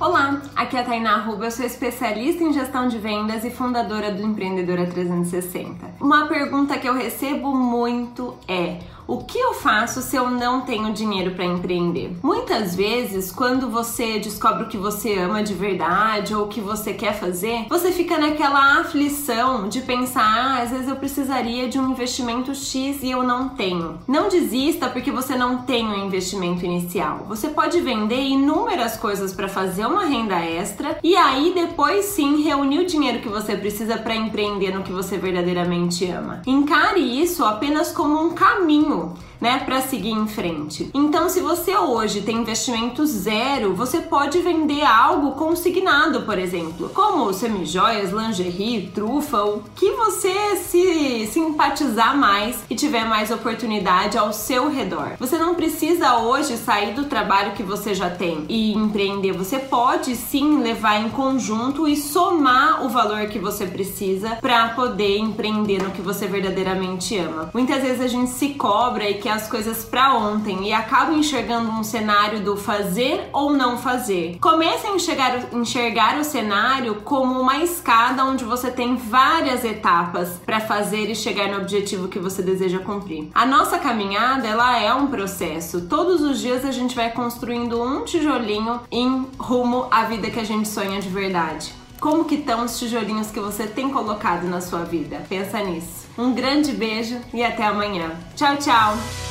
Olá, aqui é a Tainá Ruba, eu sou especialista em gestão de vendas e fundadora do Empreendedora 360. Uma pergunta que eu recebo muito é: faço se eu não tenho dinheiro para empreender? Muitas vezes, quando você descobre o que você ama de verdade ou o que você quer fazer, você fica naquela aflição de pensar, ah, às vezes eu precisaria de um investimento X e eu não tenho. Não desista porque você não tem um investimento inicial. Você pode vender inúmeras coisas para fazer uma renda extra e aí depois sim reunir o dinheiro que você precisa para empreender no que você verdadeiramente ama. Encare isso apenas como um caminho né, para seguir em frente. Então, se você hoje tem investimento zero, você pode vender algo consignado, por exemplo, como semijoias, lingerie, trufa, o que você se simpatizar mais e tiver mais oportunidade ao seu redor. Você não precisa hoje sair do trabalho que você já tem e empreender. Você pode sim levar em conjunto e somar o valor que você precisa para poder empreender no que você verdadeiramente ama. Muitas vezes a gente se cobra e quer as coisas para ontem e acaba enxergando um cenário do fazer ou não fazer. Comece a enxergar, enxergar o cenário como uma escada onde você tem várias etapas para fazer e no objetivo que você deseja cumprir. A nossa caminhada, ela é um processo. Todos os dias a gente vai construindo um tijolinho em rumo à vida que a gente sonha de verdade. Como que estão os tijolinhos que você tem colocado na sua vida? Pensa nisso. Um grande beijo e até amanhã. Tchau, tchau!